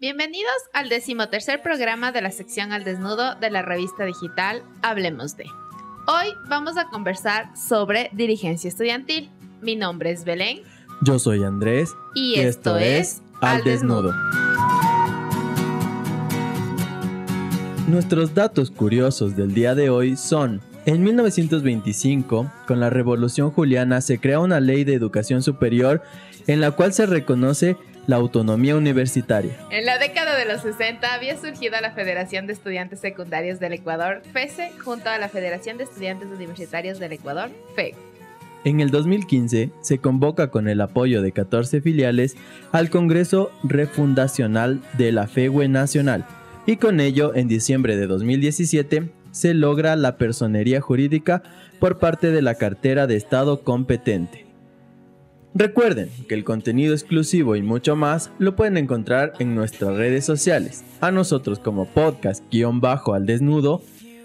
Bienvenidos al decimotercer programa de la sección Al Desnudo de la revista digital Hablemos de. Hoy vamos a conversar sobre dirigencia estudiantil. Mi nombre es Belén. Yo soy Andrés. Y, esto, es Al Desnudo. Nuestros datos curiosos del día de hoy son en 1925, con la Revolución Juliana, se crea una ley de educación superior en la cual se reconoce la autonomía universitaria. En la década de los 60 había surgido la Federación de Estudiantes Secundarios del Ecuador, FESE, junto a la Federación de Estudiantes Universitarios del Ecuador, FEU. En el 2015 se convoca con el apoyo de 14 filiales al Congreso Refundacional de la FEUE Nacional y con ello en diciembre de 2017 se logra la personería jurídica por parte de la cartera de Estado competente. Recuerden que el contenido exclusivo y mucho más lo pueden encontrar en nuestras redes sociales, a nosotros como podcast-al desnudo,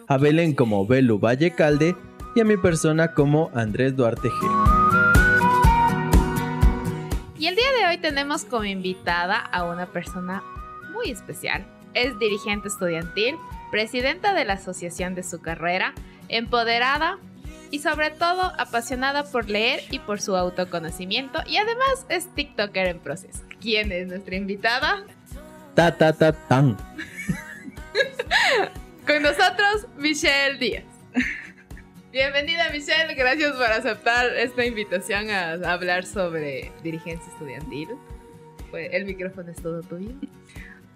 a Belén como Belu Valle Calde y a mi persona como Andrés Duarte G. Y el día de hoy tenemos como invitada a una persona muy especial. Es dirigente estudiantil, presidenta de la asociación de su carrera, empoderada y sobre todo apasionada por leer y por su autoconocimiento y además es TikToker en proceso. ¿Quién es nuestra invitada? Ta ta ta tan. Con nosotros Michelle Díaz. Bienvenida Michelle, gracias por aceptar esta invitación a hablar sobre dirigencia estudiantil. El micrófono es todo tuyo.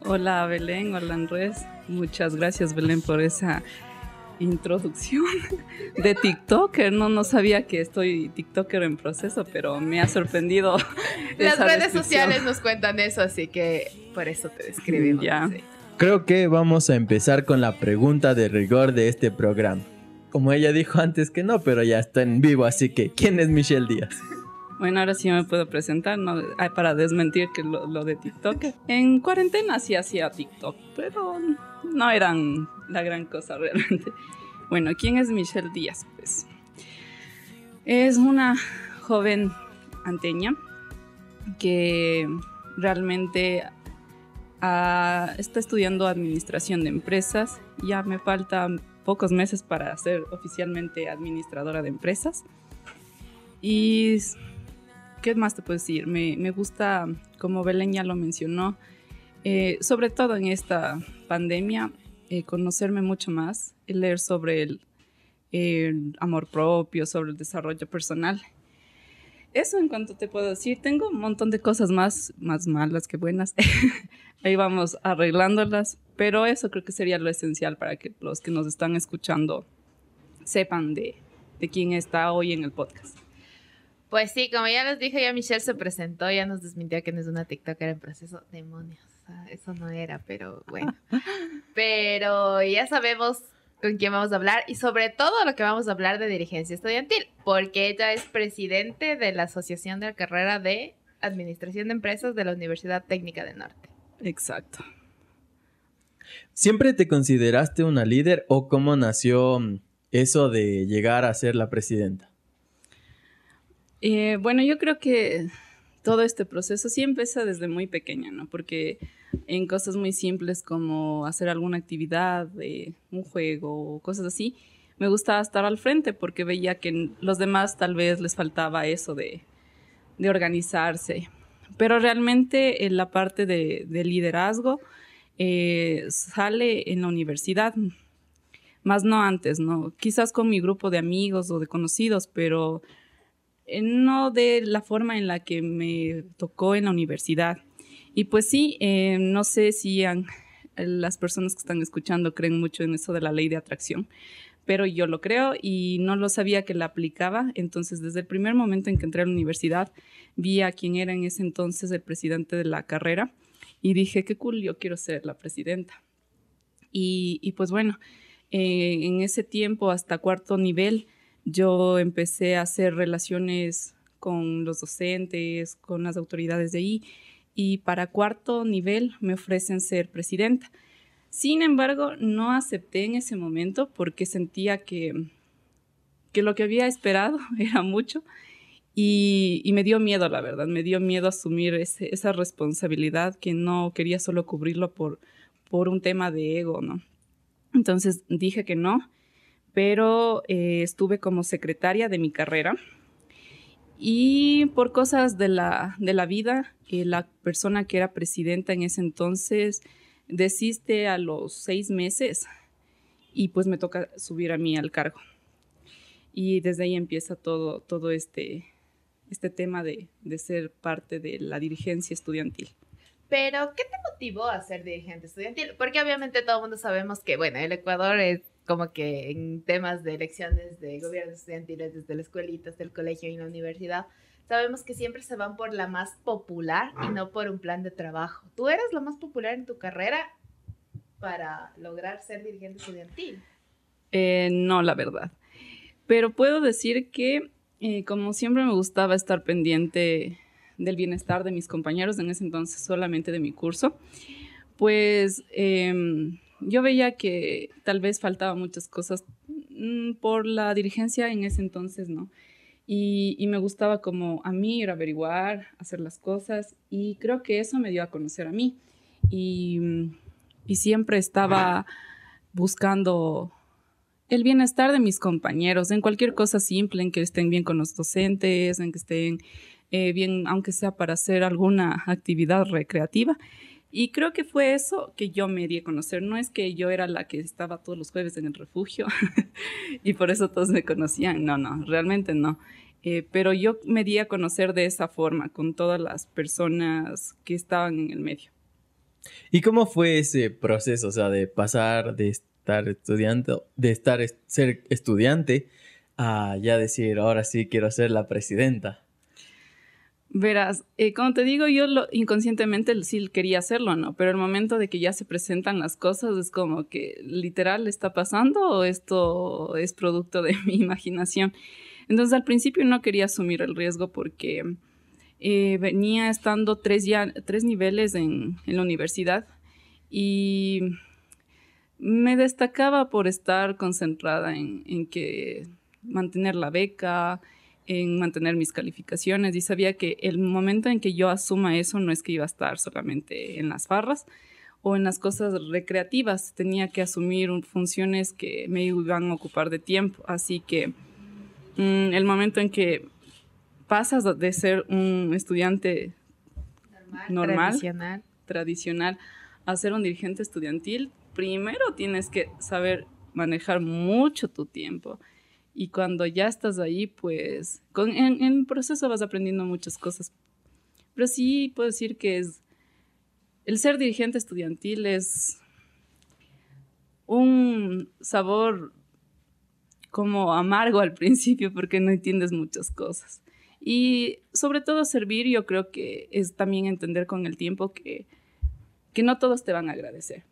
Hola Belén, hola Andrés. Muchas gracias Belén por esa introducción de TikToker. No, no sabía que estoy TikToker en proceso, pero me ha sorprendido. Las redes sociales nos cuentan eso, así que por eso te describimos. Ya. Creo que vamos a empezar con la pregunta de rigor de este programa. Como ella dijo antes que no, pero ya está en vivo, así que ¿quién es Michelle Díaz? Bueno, ahora sí me puedo presentar, ¿no? Para desmentir que lo, de TikTok. En cuarentena sí hacía TikTok, pero no eran la gran cosa realmente. Bueno, ¿quién es Michelle Díaz? Pues es una joven anteña que realmente ah, está estudiando administración de empresas. Ya me faltan pocos meses para ser oficialmente administradora de empresas. Y ¿qué más te puedo decir? Me, gusta, como Belén ya lo mencionó, eh, sobre todo en esta pandemia, eh, conocerme mucho más, leer sobre el, amor propio, sobre el desarrollo personal. Eso en cuanto te puedo decir, tengo un montón de cosas más, más malas que buenas. Ahí vamos arreglándolas, pero eso creo que sería lo esencial para que los que nos están escuchando sepan de, de quién está hoy en el podcast. Pues sí, como ya les dije, ya Michelle se presentó, ya nos desmintió que no es una TikToker en proceso. Demonios, eso no era, pero bueno. pero ya sabemos con quién vamos a hablar y sobre todo lo que vamos a hablar de dirigencia estudiantil, porque ella es presidente de la Asociación de la Carrera de Administración de Empresas de la Universidad Técnica del Norte. Exacto. ¿Siempre te consideraste una líder o cómo nació eso de llegar a ser la presidenta? Eh, bueno, yo creo que todo este proceso sí empieza desde muy pequeña, ¿no? Porque en cosas muy simples como hacer alguna actividad, de un juego cosas así, me gustaba estar al frente porque veía que los demás tal vez les faltaba eso de, organizarse. Pero realmente en la parte de, liderazgo eh, sale en la universidad, más no antes, ¿no? Quizás con mi grupo de amigos o de conocidos, pero eh, no de la forma en la que me tocó en la universidad. Y pues sí, eh, no sé si las personas que están escuchando creen mucho en eso de la ley de atracción, pero yo lo creo y no lo sabía que la aplicaba. Entonces, desde el primer momento en que entré a la universidad, vi a quien era en ese entonces el presidente de la carrera y dije, qué cool, yo quiero ser la presidenta. Y, pues bueno, eh, en ese tiempo, hasta cuarto nivel, yo empecé a hacer relaciones con los docentes, con las autoridades de ahí, y para cuarto nivel me ofrecen ser presidenta. Sin embargo, no acepté en ese momento porque sentía que, que lo que había esperado era mucho Y, me dio miedo, la verdad, me dio miedo asumir esa responsabilidad que no quería solo cubrirlo por, por un tema de ego, ¿no? Entonces dije que no, pero eh, estuve como secretaria de mi carrera y por cosas de la, de la vida, eh, la persona que era presidenta en ese entonces desiste a los seis meses y pues me toca subir a mí al cargo. Y desde ahí empieza todo, todo este, este tema de, de ser parte de la dirigencia estudiantil. Pero, ¿qué te motivó a ser dirigente estudiantil? Porque obviamente todo el mundo sabemos que, bueno, el Ecuador es como que en temas de elecciones de gobiernos estudiantiles, desde la escuelita hasta el colegio y la universidad, sabemos que siempre se van por la más popular y no por un plan de trabajo. ¿Tú eras la más popular en tu carrera para lograr ser dirigente estudiantil? Eh, no, la verdad. Pero puedo decir que, eh, como siempre me gustaba estar pendiente del bienestar de mis compañeros, en ese entonces solamente de mi curso, pues em, yo veía que tal vez faltaban muchas cosas mm, por la dirigencia en ese entonces, ¿no? Y, me gustaba como a mí ir a averiguar, hacer las cosas, y creo que eso me dio a conocer a mí. Y, y siempre estaba buscando el bienestar de mis compañeros, en cualquier cosa simple, en que estén bien con los docentes, en que estén eh, bien, aunque sea para hacer alguna actividad recreativa. Y creo que fue eso que yo me di a conocer. No es que yo era la que estaba todos los jueves en el refugio y por eso todos me conocían. No, no, realmente no. Eh, pero yo me di a conocer de esa forma, con todas las personas que estaban en el medio. ¿Y cómo fue ese proceso, o sea, de pasar de estar estudiante, de estar ser estudiante a ya decir, ahora sí quiero ser la presidenta? Verás, eh, como te digo, yo lo, inconscientemente sí quería hacerlo, ¿no? Pero el momento de que ya se presentan las cosas es como que literal está pasando o esto es producto de mi imaginación. Entonces al principio no quería asumir el riesgo porque eh, venía estando tres, ya, tres niveles en, la universidad y me destacaba por estar concentrada en, en que mantener la beca, en mantener mis calificaciones. Y sabía que el momento en que yo asuma eso no es que iba a estar solamente en las farras o en las cosas recreativas, tenía que asumir funciones que me iban a ocupar de tiempo, así que mm, el momento en que pasas de ser un estudiante normal, tradicional. tradicional a ser un dirigente estudiantil, primero tienes que saber manejar mucho tu tiempo y cuando ya estás ahí, pues con, en, el proceso vas aprendiendo muchas cosas. Pero sí puedo decir que es, el ser dirigente estudiantil es un sabor como amargo al principio porque no entiendes muchas cosas. Y sobre todo servir, yo creo que es también entender con el tiempo que, que no todos te van a agradecer.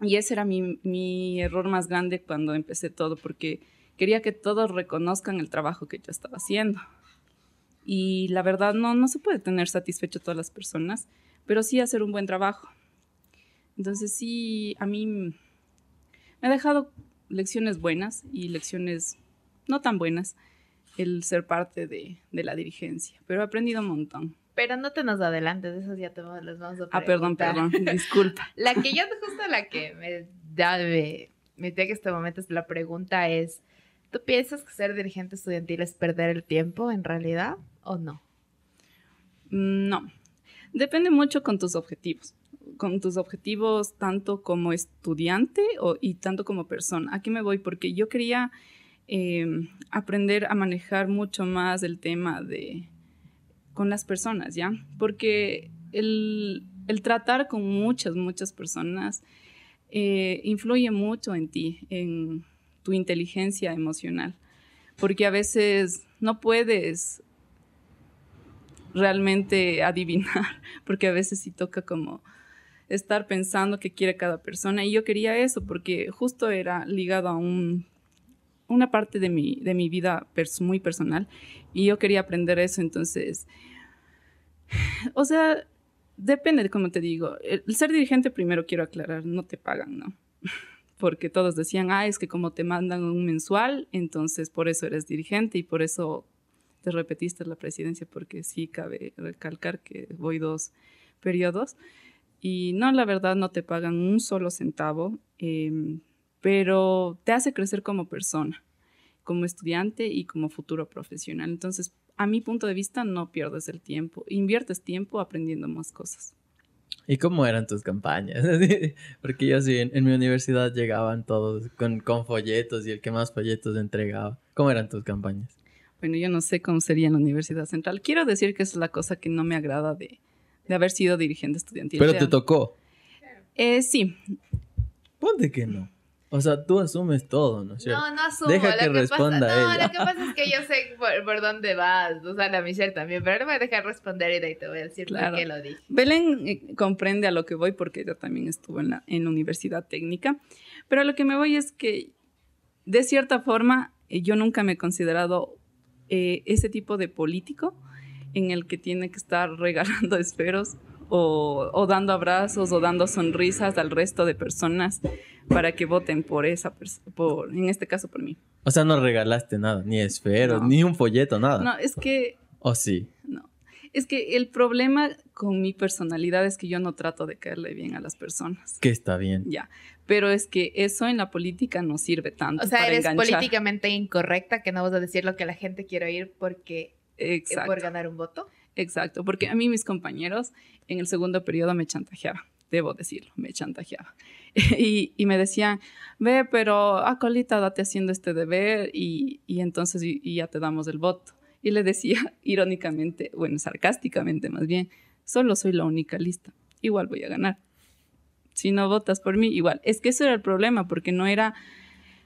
Y ese era mi, mi error más grande cuando empecé todo, porque quería que todos reconozcan el trabajo que yo estaba haciendo. Y la verdad no, no se puede tener satisfecho a todas las personas, pero sí hacer un buen trabajo. Entonces sí, a mí me ha dejado lecciones buenas y lecciones no tan buenas el ser parte de, de la dirigencia, pero he aprendido un montón. Pero no te nos adelantes, de esos ya te los vamos a preguntar. Ah, perdón, perdón, disculpa. la que yo justo la que me da me metí que este momento es la pregunta es ¿Tú piensas que ser dirigente estudiantil es perder el tiempo en realidad o no? Mm, no. Depende mucho con tus objetivos. Con tus objetivos tanto como estudiante y tanto como persona. Aquí me voy porque yo quería em, aprender a manejar mucho más el tema de con las personas, ¿ya? Porque el, tratar con muchas, muchas personas eh, influye mucho en ti, en tu inteligencia emocional, porque a veces no puedes realmente adivinar, porque a veces sí toca como estar pensando qué quiere cada persona y yo quería eso porque justo era ligado a un, una parte de mi, de mi vida muy personal y yo quería aprender eso, entonces, o sea, depende de cómo te digo, el ser dirigente primero quiero aclarar, no te pagan, ¿no? porque todos decían, ah, es que como te mandan un mensual, entonces por eso eres dirigente y por eso te repetiste la presidencia porque sí cabe recalcar que voy dos periodos. Y no, la verdad, no te pagan un solo centavo, em, pero te hace crecer como persona, como estudiante y como futuro profesional. Entonces, a mi punto de vista, no pierdes el tiempo, inviertes tiempo aprendiendo más cosas. ¿Y cómo eran tus campañas? Porque yo sí, en, mi universidad llegaban todos con, con folletos y el que más folletos entregaba. ¿Cómo eran tus campañas? Bueno, yo no sé cómo sería en la Universidad Central. Quiero decir que es la cosa que no me agrada de, de haber sido dirigente estudiantil. Pero te tocó. Eh, sí. Ponte que no. O sea, tú asumes todo, ¿no es cierto? No, no asumo. Deja que, responda pasa, no, lo que pasa es que yo sé por, dónde vas, o sea, la Michelle también, pero no me voy a dejar responder y de ahí te voy a decir claro. por qué lo dije. Belén eh, comprende a lo que voy porque yo también estuve en la, en la universidad técnica, pero a lo que me voy es que, de cierta forma, eh, yo nunca me he considerado eh, ese tipo de político en el que tiene que estar regalando esferos o, dando abrazos o dando sonrisas al resto de personas para que voten por esa por en este caso por mí. O sea, no regalaste nada, ni esferos, ni un folleto, nada. No, es que ¿O sí? No. Es que el problema con mi personalidad es que yo no trato de caerle bien a las personas. Que está bien. Ya. Pero es que eso en la política no sirve tanto. O sea, eres políticamente incorrecta que no vas a decir lo que la gente quiere oír porque Exacto. por ganar un voto. Exacto, porque a mí mis compañeros en el segundo periodo me chantajeaban, debo decirlo, me chantajeaban. y, me decían, ve, pero a colita date haciendo este deber y, entonces ya te damos el voto. Y le decía irónicamente, bueno, sarcásticamente más bien, solo soy la única lista, igual voy a ganar. Si no votas por mí, igual. Es que eso era el problema, porque no era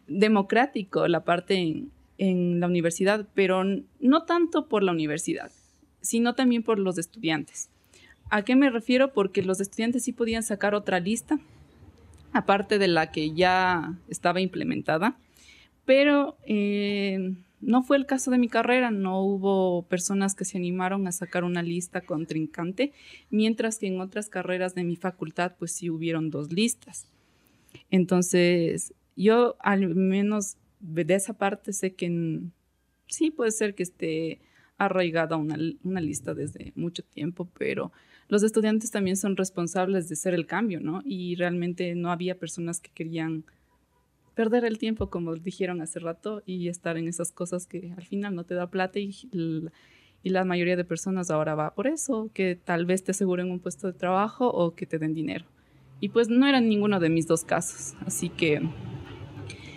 democrático la parte en la universidad, pero no tanto por la universidad, sino también por los estudiantes. ¿A qué me refiero? Porque los estudiantes sí podían sacar otra lista, aparte de la que ya estaba implementada, pero eh, no fue el caso de mi carrera, no hubo personas que se animaron a sacar una lista contrincante, mientras que en otras carreras de mi facultad pues sí hubieron dos listas. Entonces, yo al menos de esa parte sé que sí puede ser que esté arraigada una, una lista desde mucho tiempo, pero los estudiantes también son responsables de ser el cambio, ¿no? Y realmente no había personas que querían perder el tiempo, como dijeron hace rato, y estar en esas cosas que al final no te da plata y, y la mayoría de personas ahora va por eso, que tal vez te aseguren un puesto de trabajo o que te den dinero. Y pues no era ninguno de mis dos casos, así que...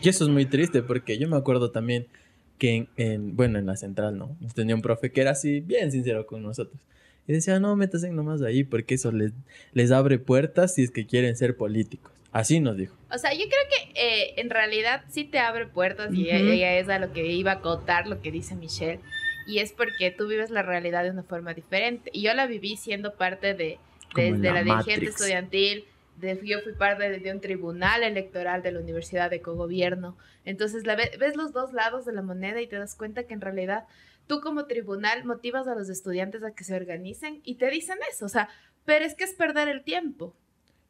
Y eso es muy triste porque yo me acuerdo también que en, bueno, en la central, ¿no? Tenía un profe que era así, bien sincero con nosotros. Y decía, no, métanse nomás ahí porque eso les, les abre puertas si es que quieren ser políticos. Así nos dijo. O sea, yo creo que eh, en realidad sí te abre puertas y ella, es a lo que iba a contar lo que dice Michelle. Y es porque tú vives la realidad de una forma diferente. Y yo la viví siendo parte de, desde la, dirigente estudiantil, yo fui parte de, un tribunal electoral de la Universidad de Cogobierno. Entonces la, ves los dos lados de la moneda y te das cuenta que en realidad tú como tribunal motivas a los estudiantes a que se organicen y te dicen eso, o sea, pero es que es perder el tiempo.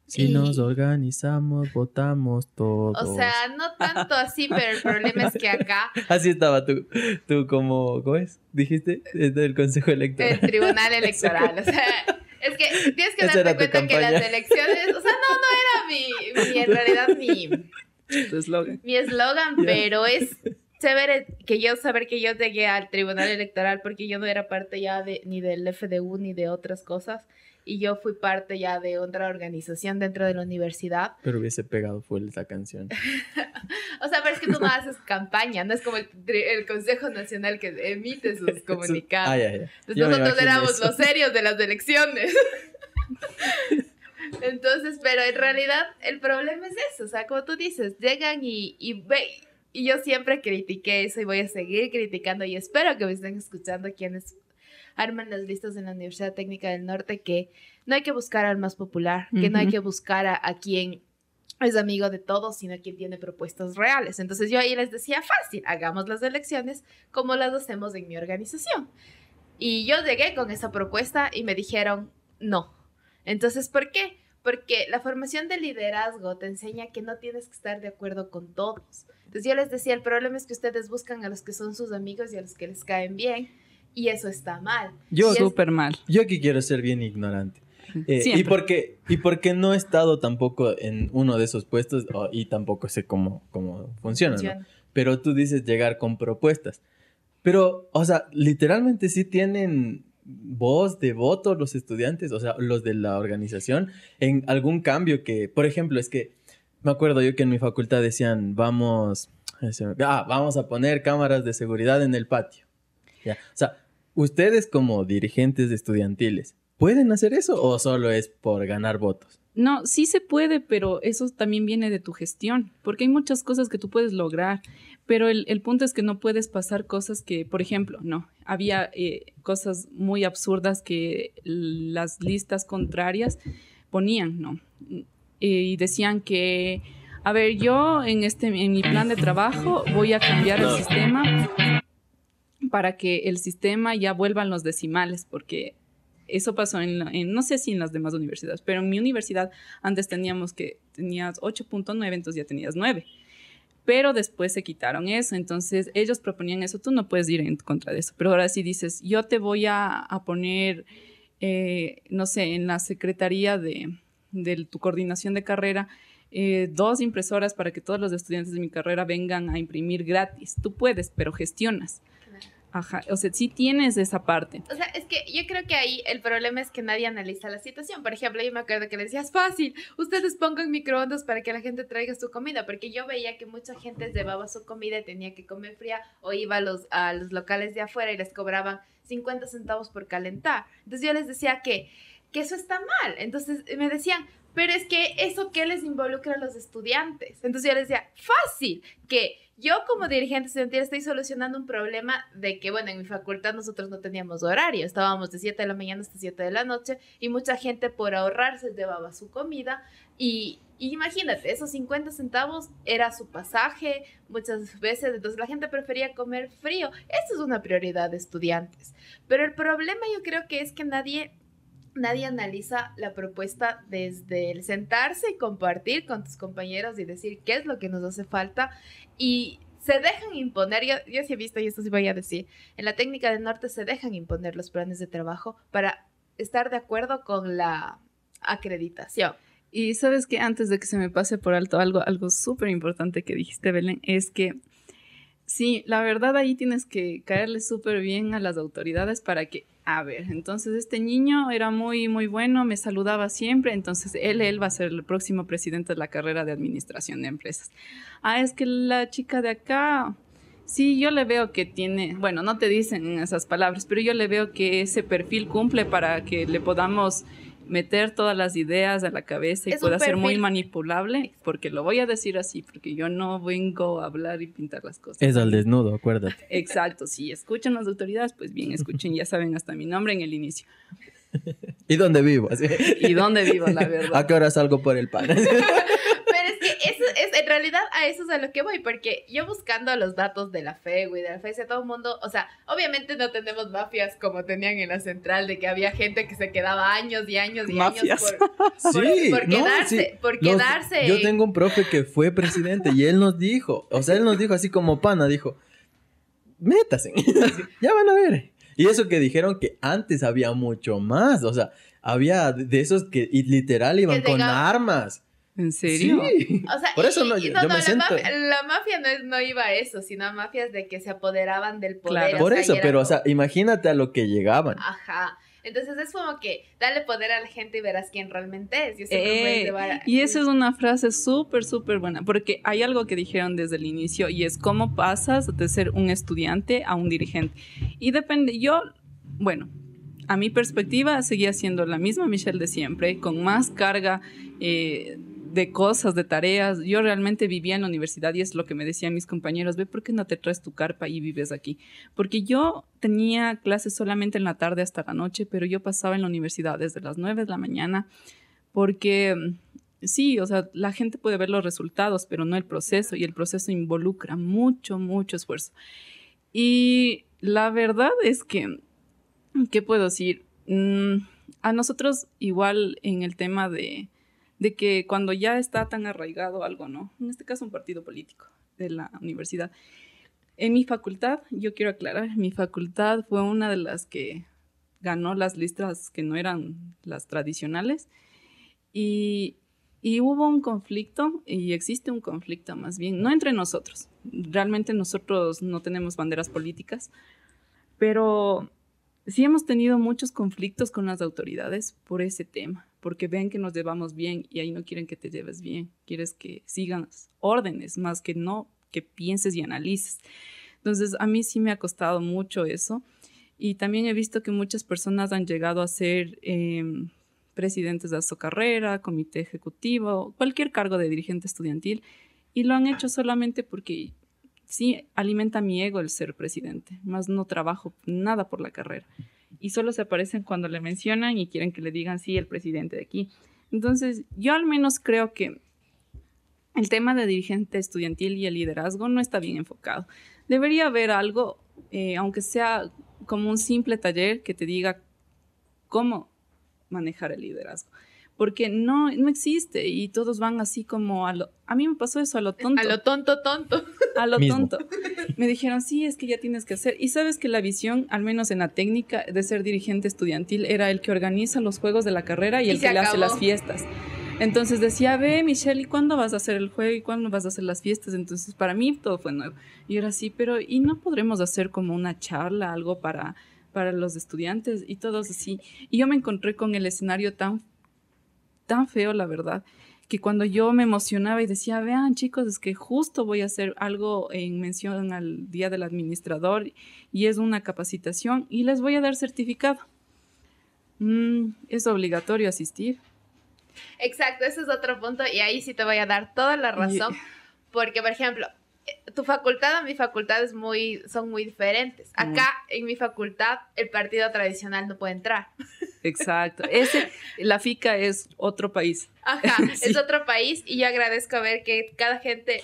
Si nos organizamos, votamos todos. O sea, no tanto así, pero el problema es que acá... Así estaba tú, tú como, ¿cómo es? Dijiste, del Consejo Electoral. El Tribunal Electoral, o sea... Es que tienes que darte cuenta que las elecciones, o sea, no, no era mi, mi en realidad mi... Tu eslogan. Mi eslogan, pero es chévere que yo saber que yo llegué al tribunal electoral porque yo no era parte ya de ni del FDU ni de otras cosas y yo fui parte ya de otra organización dentro de la universidad. Pero hubiese pegado full esa canción. o sea, pero es que tú no haces campaña, no es como el, Consejo Nacional que emite sus comunicados. nosotros éramos los serios de las elecciones. Entonces, pero en realidad el problema es eso, o sea, como tú dices, llegan y, y, y yo siempre critiqué eso y voy a seguir criticando y espero que me estén escuchando quienes arman las listas en la Universidad Técnica del Norte que no hay que buscar al más popular, que no hay que buscar a, a quien es amigo de todos, sino a quien tiene propuestas reales. Entonces yo ahí les decía, fácil, hagamos las elecciones como las hacemos en mi organización. Y yo llegué con esa propuesta y me dijeron, no. Entonces, ¿por qué? Porque la formación de liderazgo te enseña que no tienes que estar de acuerdo con todos. Entonces yo les decía, el problema es que ustedes buscan a los que son sus amigos y a los que les caen bien y eso está mal. Yo, Súper mal. yo aquí quiero ser bien ignorante. Eh, y, porque, y porque no he estado tampoco en uno de esos puestos o- y tampoco sé cómo, cómo funciona, ¿no? funciona. Pero tú dices llegar con propuestas. Pero, o sea, literalmente sí tienen voz de voto los estudiantes, o sea, los de la organización, en algún cambio que, por ejemplo, es que me acuerdo yo que en mi facultad decían, vamos, ah, vamos a poner cámaras de seguridad en el patio. Ya. O sea, ustedes como dirigentes estudiantiles, ¿pueden hacer eso o solo es por ganar votos? No, sí se puede, pero eso también viene de tu gestión, porque hay muchas cosas que tú puedes lograr, pero el, el punto es que no puedes pasar cosas que, por ejemplo, no, había eh, cosas muy absurdas que las listas contrarias ponían, ¿no? Eh, y decían que, a ver, yo en, este, en mi plan de trabajo voy a cambiar el sistema para que el sistema ya vuelvan los decimales, porque eso pasó en, no sé si en las demás universidades, pero en mi universidad antes teníamos que tenías 8.9, entonces ya tenías 9. Pero después se quitaron eso, entonces ellos proponían eso, tú no puedes ir en contra de eso, pero ahora sí dices, yo te voy a, poner, eh, no sé, en la secretaría de, de tu coordinación de carrera, eh, dos impresoras para que todos los estudiantes de mi carrera vengan a imprimir gratis. Tú puedes, pero gestionas. O sea, sí tienes esa parte. O sea, es que yo creo que ahí el problema es que nadie analiza la situación. Por ejemplo, yo me acuerdo que le decías, fácil, ustedes pongan microondas para que la gente traiga su comida, porque yo veía que mucha gente llevaba su comida y tenía que comer fría o iba a los, a los locales de afuera y les cobraban 50 centavos por calentar. Entonces yo les decía que, que eso está mal. Entonces me decían, pero es que eso qué les involucra a los estudiantes. Entonces yo les decía, fácil, que yo como dirigente estudiantil estoy solucionando un problema de que, bueno, en mi facultad nosotros no teníamos horario, estábamos de 7 de la mañana hasta 7 de la noche y mucha gente por ahorrarse llevaba su comida y, y imagínate, esos 50 centavos era su pasaje muchas veces, entonces la gente prefería comer frío. Eso es una prioridad de estudiantes. Pero el problema yo creo que es que nadie nadie analiza la propuesta desde el sentarse y compartir con tus compañeros y decir qué es lo que nos hace falta y se dejan imponer, yo, sí he visto y esto sí voy a decir, en la técnica del norte se dejan imponer los planes de trabajo para estar de acuerdo con la acreditación. Y sabes que antes de que se me pase por alto algo, algo súper importante que dijiste, Belén, es que sí, la verdad ahí tienes que caerle súper bien a las autoridades para que, a ver, entonces este niño era muy, muy bueno, me saludaba siempre, entonces él, él va a ser el próximo presidente de la carrera de administración de empresas. Ah, es que la chica de acá, sí, yo le veo que tiene, bueno, no te dicen esas palabras, pero yo le veo que ese perfil cumple para que le podamos meter todas las ideas a la cabeza y Es pueda ser muy manipulable, porque lo voy a decir así, porque yo no vengo a hablar y pintar las cosas. Es al desnudo, acuérdate. Exacto, si escuchan las autoridades, pues bien, escuchen, ya saben hasta mi nombre en el inicio. ¿Y dónde vivo? Así. Y dónde vivo, la verdad. ¿A qué hora salgo por el pan? Es que eso es, en realidad a eso es a lo que voy, porque yo buscando los datos de la FEGU y de la FESE, todo el mundo, o sea, obviamente no tenemos mafias como tenían en la central, de que había gente que se quedaba años y años y Mafias. años por, Sí, quedarse, sí. por Los- quedarse. yo en- tengo un profe que fue presidente y él nos dijo, o sea, él nos dijo así como pana, dijo, métase, ya van a ver. Y eso que dijeron que antes había mucho más, o sea, había de de esos que literal iban con armas. ¿En serio? Sí. O sea, Por eso y- no, y yo- no, yo no, me la, siento- mafia, la mafia no, es- no iba a eso, sino a mafias de que se apoderaban del poder. Claro. Por sea, eso, pero o sea, imagínate a lo que llegaban. Ajá. Entonces es como que dale poder a la gente y verás quién realmente es. Yo Eh, llevar a- y esa es una frase súper, súper buena, porque hay algo que dijeron desde el inicio y es cómo pasas de ser un estudiante a un dirigente. Y depende, yo, bueno, a mi perspectiva seguía siendo la misma Michelle de siempre, con más carga eh, de cosas, de tareas. Yo realmente vivía en la universidad y es lo que me decían mis compañeros, ve, ¿por qué no te traes tu carpa y vives aquí? Porque yo tenía clases solamente en la tarde hasta la noche, pero yo pasaba en la universidad desde las 9 de la mañana porque mm, sí, o sea, la gente puede ver los resultados, pero no el proceso, y el proceso involucra mucho, mucho esfuerzo. Y la verdad es que, ¿qué puedo decir? Mm, a nosotros igual en el tema de, de que cuando ya está tan arraigado algo, ¿no? En este caso un partido político de la universidad, En mi facultad, yo quiero aclarar, mi facultad fue una de las que ganó las listas que no eran las tradicionales. Y, y hubo un conflicto y existe un conflicto más bien, no entre nosotros, realmente nosotros no tenemos banderas políticas, pero sí hemos tenido muchos conflictos con las autoridades por ese tema, porque ven que nos llevamos bien y ahí no quieren que te lleves bien, quieres que sigan órdenes más que no que pienses y analices. Entonces, a mí sí me ha costado mucho eso. Y también he visto que muchas personas han llegado a ser em, presidentes de su carrera, comité ejecutivo, cualquier cargo de dirigente estudiantil, y lo han hecho solamente porque sí alimenta mi ego el ser presidente, más no trabajo nada por la carrera. Y solo se aparecen cuando le mencionan y quieren que le digan, sí, el presidente de aquí. Entonces, yo al menos creo que el tema de dirigente estudiantil y el liderazgo no está bien enfocado. Debería haber algo, eh, aunque sea como un simple taller que te diga cómo manejar el liderazgo. Porque no, no existe y todos van así como a lo... A mí me pasó eso a lo tonto. A lo tonto, tonto. A lo tonto. Me dijeron, sí, es que ya tienes que hacer. Y sabes que la visión, al menos en la técnica de ser dirigente estudiantil, era el que organiza los juegos de la carrera y, el que le hace las fiestas. Entonces decía, ve, Michelle, ¿y cuándo vas a hacer el juego? ¿Y cuándo vas a hacer las fiestas? Entonces, para mí todo fue nuevo. Y era así, pero ¿y no podremos hacer como una charla, algo para, para los estudiantes? Y todos así. Y yo me encontré con el escenario tan, tan feo, la verdad, que cuando yo me emocionaba y decía, vean chicos, es que justo voy a hacer algo en mención al Día del Administrador y es una capacitación y les voy a dar certificado. Mm, es obligatorio asistir. Exacto, ese es otro punto y ahí sí te voy a dar toda la razón, porque por ejemplo, eh, tu facultad o mi facultad es muy, son muy diferentes. Acá en mi facultad el partido tradicional no puede entrar. Exacto. Ese, la FICA es otro país. Ajá, es otro país y yo agradezco ver que cada gente,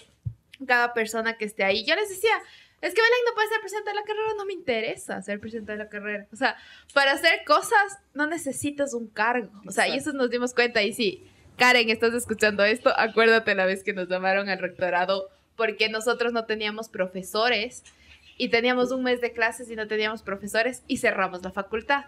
cada persona que esté ahí, yo les decía, es que Belén no puede ser presidente de la carrera, no me interesa ser presidente de la carrera. O sea, para hacer cosas no necesitas un cargo. O sea, y eso nos dimos cuenta. Y sí, Karen, estás escuchando esto, acuérdate la vez que nos llamaron al rectorado porque nosotros no teníamos profesores y teníamos un mes de clases y no teníamos profesores y cerramos la facultad.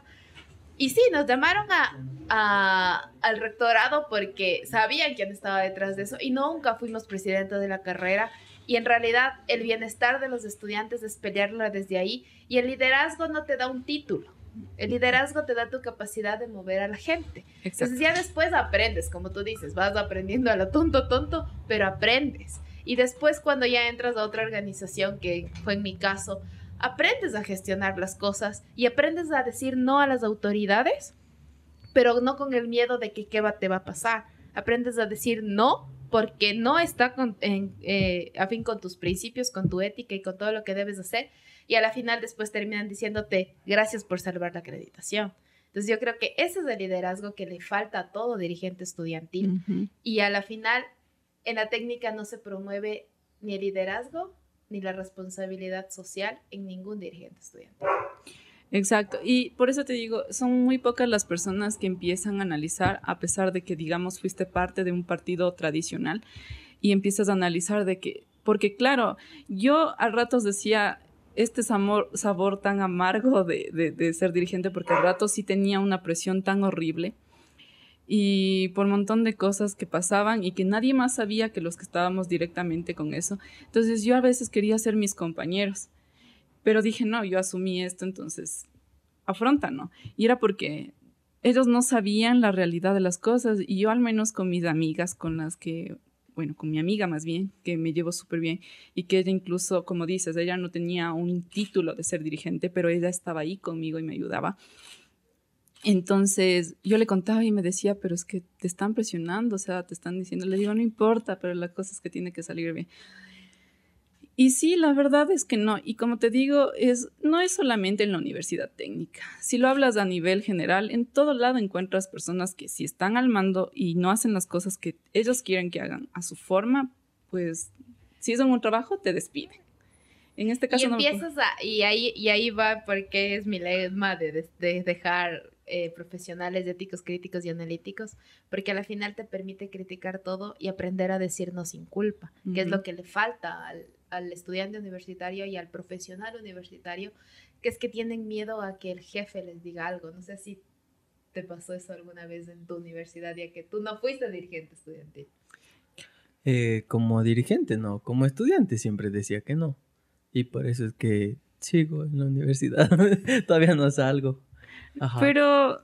Y sí, nos llamaron a, al rectorado porque sabían quién estaba detrás de eso y nunca fuimos presidente de la carrera y en realidad el bienestar de los estudiantes es pelearlo desde ahí y el liderazgo no te da un título. El liderazgo te da tu capacidad de mover a la gente. Entonces ya después aprendes, como tú dices, vas aprendiendo a lo tonto, tonto, pero aprendes. Y después cuando ya entras a otra organización, que fue en mi caso, aprendes a gestionar las cosas y aprendes a decir no a las autoridades, pero no con el miedo de que qué va, te va a pasar. Aprendes a decir no porque no está con, en, eh, a fin con tus principios, con tu ética y con todo lo que debes hacer. Y a la final después terminan diciéndote gracias por salvar la acreditación. Entonces yo creo que ese es el liderazgo que le falta a todo dirigente estudiantil. Y a la final, en la técnica no se promueve ni el liderazgo ni la responsabilidad social en ningún dirigente estudiantil. Exacto, y por eso te digo, son muy pocas las personas que empiezan a analizar, a pesar de que, digamos, fuiste parte de un partido tradicional, y empiezas a analizar de que, porque claro, yo a ratos decía, este sabor, tan amargo de, de, ser dirigente, porque a ratos sí tenía una presión tan horrible, y por un montón de cosas que pasaban y que nadie más sabía que los que estábamos directamente con eso. Entonces yo a veces quería ser mis compañeros pero dije, no, yo asumí esto, entonces afronta, ¿no? Y era porque ellos no sabían la realidad de las cosas y yo al menos con mis amigas, con las que, bueno, con mi amiga más bien, que me llevo súper bien y que ella incluso, como dices, ella no tenía un título de ser dirigente, pero ella estaba ahí conmigo y me ayudaba. Entonces yo le contaba y me decía, pero es que te están presionando, o sea, te están diciendo, le digo, no importa, pero la cosa es que tiene que salir bien. Y sí, la verdad es que no. Y como te digo, es, no es solamente en la universidad técnica. Si lo hablas a nivel general, en todo lado encuentras personas que si están al mando y no hacen las cosas que ellos quieren que hagan a su forma, pues si es un trabajo, te despiden. En este caso y empiezas a, y ahí, y ahí va porque es mi lema de, de dejar eh, profesionales éticos, críticos y analíticos, porque al final te permite criticar todo y aprender a decir no sin culpa, que es lo que le falta al, al estudiante universitario y al profesional universitario, que es que tienen miedo a que el jefe les diga algo. No sé si te pasó eso alguna vez en tu universidad, ya que tú no fuiste dirigente estudiantil. Eh, como dirigente, no. Como estudiante siempre decía que no. Y por eso es que sigo en la universidad. Todavía no salgo. Ajá. Pero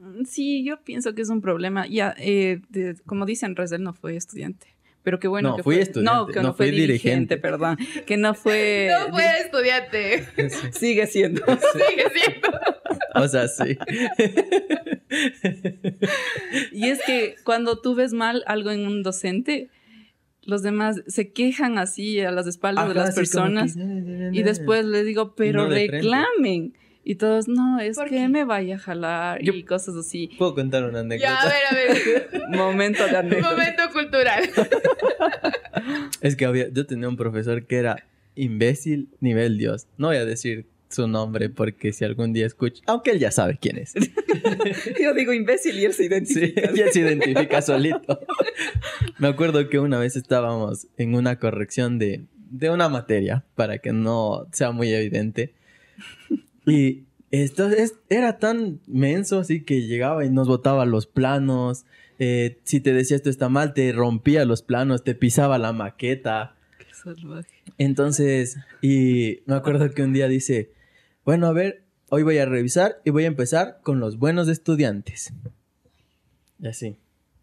mm, sí, yo pienso que es un problema. Ya, eh, de- como dicen, Resel no fue estudiante. Pero qué bueno No, que fui fue. estudiante, no, que no, no fue fui dirigente, dirigente. perdón. Que no fue. No fue estudiante, Sí. Sigue siendo. sigue siendo. O sea, sí. Y es que cuando tú ves mal algo en un docente, los demás se quejan así a las espaldas de las que- personas. Y después les digo, pero no de frente. Y todos, no, es ¿Por que qué? me vaya a jalar Yo- y cosas así. Puedo contar una anécdota. Ya, a ver, a ver. Momento de anécdota. Momento cultural. Es que había, yo tenía un profesor que era imbécil nivel Dios. No voy a decir su nombre porque si algún día escucha, aunque él ya sabe quién es. Yo digo imbécil y él se Sí, identifica. ya se identifica solito. Me acuerdo que una vez estábamos en una corrección de, de una materia, para que no sea muy evidente. Y esto es- era tan menso así que llegaba y nos botaba los planos. eh, si te decía esto está mal, te rompía los planos, te pisaba la maqueta. Qué salvaje. Entonces, y me acuerdo que un día dice, bueno, a ver, hoy voy a revisar y voy a empezar con los buenos estudiantes. Y así.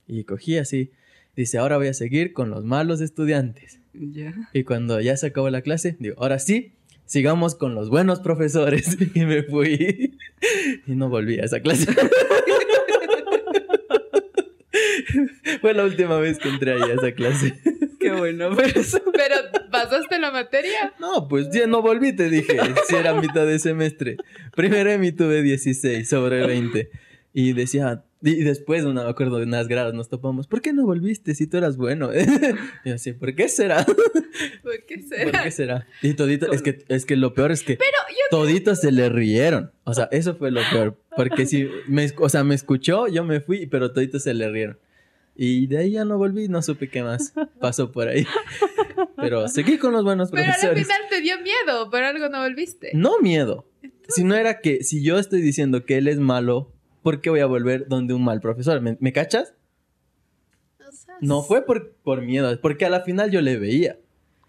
Y cogí así. Dice, ahora voy a seguir con los malos estudiantes. Ya. Y cuando ya se acabó la clase, digo, ahora sí, sigamos con los buenos profesores. Y me fui. Y no volví a esa clase. Fue la última vez que entré ahí a esa clase. Qué bueno, pero. Pero, ¿pasaste la materia? No, pues ya no volví, te dije. Si era mitad de semestre. Primero EMI tuve 16 sobre 20. Y decía, y después, no me acuerdo de unas gradas, nos topamos. ¿Por qué no volviste si tú eras bueno? y así, ¿por qué será? ¿Por qué ¿Por será? qué será? Y todito, es que, es que lo peor es que Pero toditos se le rieron. O sea, eso fue lo peor. Porque si, me, o sea, me escuchó, yo me fui, pero toditos se le rieron. Y de ahí ya no volví, no supe qué más pasó por ahí. Pero seguí con los buenos Pero al profesores. final te dio miedo, pero algo no volviste. No miedo. Si no era que, si yo estoy diciendo que él es malo, ¿por qué voy a volver donde un mal profesor? ¿Me, me cachas? O sea, No fue por, por miedo, porque a la final yo le veía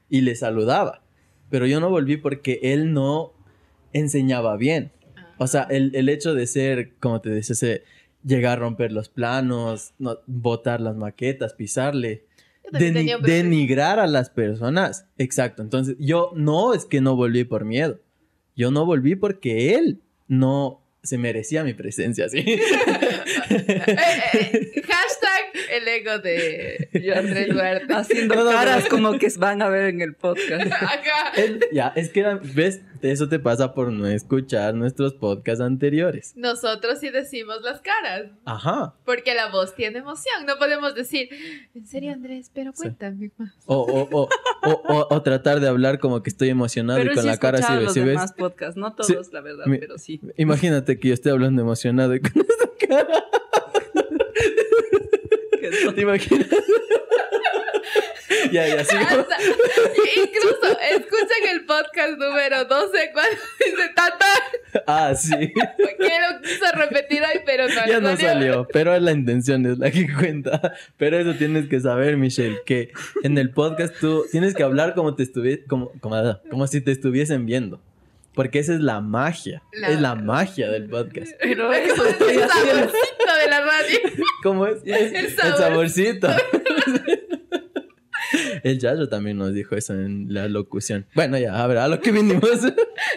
y le saludaba. Pero yo no volví porque él no enseñaba bien. O sea, el, el hecho de ser, como te decía, ese- llegar a romper los planos, no, botar las maquetas, pisarle, deni- denigrar a las personas. Exacto. Entonces, yo no es que no volví por miedo. Yo no volví porque él no se merecía mi presencia, ¿sí? Eh, eh, hashtag el ego de Andrés Duarte. Haciendo caras como que van a ver en el podcast. Acá. Ya, es que, ¿ves? Eso te pasa por no escuchar nuestros podcasts anteriores. Nosotros sí decimos las caras, Ajá. porque la voz tiene emoción. No podemos decir, en serio Andrés, pero Sí. cuéntame más. O, o, o, o, o- o tratar de hablar como que estoy emocionado Pero y con sí la cara así, los ¿Sí ves? demás podcasts, no todos, Sí. la verdad, Mi- pero sí. Imagínate que yo estoy hablando emocionado y con esta cara. ¿Te imaginas? ya, ya, sigo. Hasta- incluso escuchan el podcast número 12 cuando dice tata, Ah, sí. que lo quiso repetir hoy, pero no Ya no salió, pero la intención es la que cuenta. Pero eso tienes que saber, Michelle, que en el podcast tú tienes que hablar como te estuvies, como, como, como si te estuviesen viendo. Porque esa es la magia. La- Es la magia del podcast. Pero eso estoy El haciendo. saborcito de la radio. ¿Cómo es? Es- El el, sabor. saborcito. El Yayo también nos dijo eso en la locución. Bueno, ya, a ver, a lo que vinimos.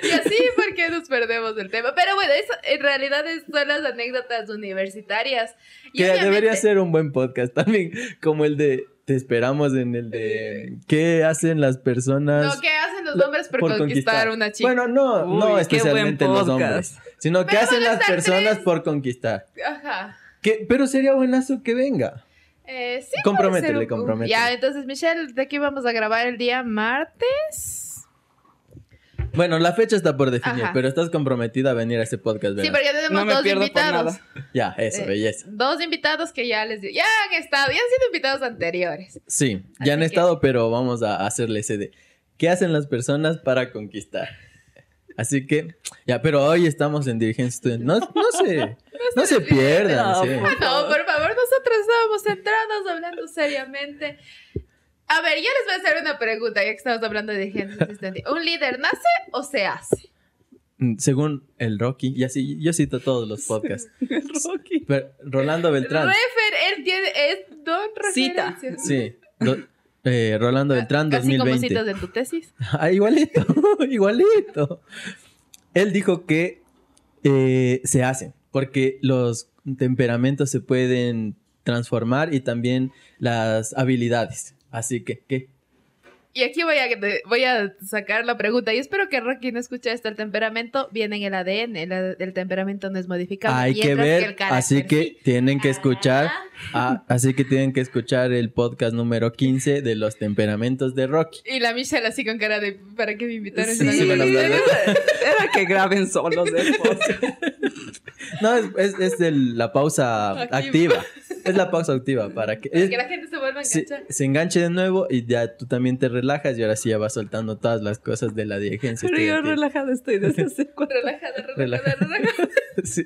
Y así porque nos perdemos del tema. Pero bueno, eso en realidad es- son las anécdotas universitarias. Y que obviamente- debería ser un buen podcast también, como el de Te esperamos en el de ¿Qué hacen las personas? No, ¿qué hacen los hombres por, por conquistar, una chica? Bueno, no, Uy, no qué especialmente los hombres, sino ¿qué hacen las personas tres. por conquistar? Ajá. Que, pero sería buenazo que venga. Eh, sí, Comprométele, comprométele. Ya, entonces, Michelle, ¿de qué vamos a grabar el día martes? Bueno, la fecha está por definir, Ajá. pero estás comprometida a venir a ese podcast, Sí, ¿verdad? porque tenemos No me dos invitados. Ya, eso, Eh, belleza. Dos invitados que ya les di- ya han estado, ya han sido invitados anteriores. Sí, ya han que- estado, pero vamos a hacerle ese de ¿Qué hacen las personas para conquistar? Así que, ya, pero hoy estamos en dirigencia estudiantil. No, no se, no se pierdan. No, sí. por No, por favor, nosotros estábamos centrados hablando seriamente. A ver, yo les voy a hacer una pregunta, ya que estamos hablando de gente. ¿Un líder nace o se hace? Mm, Según el Rocky, y así, yo cito todos los podcasts. Rocky. Pero Rolando Beltrán. Refer, él tiene, es don Cita. Sí. do- eh, Rolando Beltrán como 2020. citas de tu tesis. Ah, igualito, igualito. Él dijo que eh, se hacen, porque los temperamentos se pueden transformar y también las habilidades. Así que, ¿qué? Y aquí voy a, voy a sacar la pregunta. Y espero que Rocky no escuche esto. El temperamento viene en el ADN. El, el temperamento no es modificable. Hay que ver, el así que sí. tienen que escuchar, Ah. ah, así que tienen que escuchar el podcast número 15 de los temperamentos de Rocky. Y la Michelle así con cara de ¿para qué me invitaron? Sí, sí, era, que graben solos después. No, es, es, es el- la pausa activa. Es la pausa activa para que... Para que la gente se vuelva a se, enganchar. se enganche de nuevo y ya tú también te relajas y ahora sí ya vas soltando todas las cosas de la dirigencia. Pero yo relajada estoy desde hace cuatro Relajada, relajada, Relajada. relajada. Sí.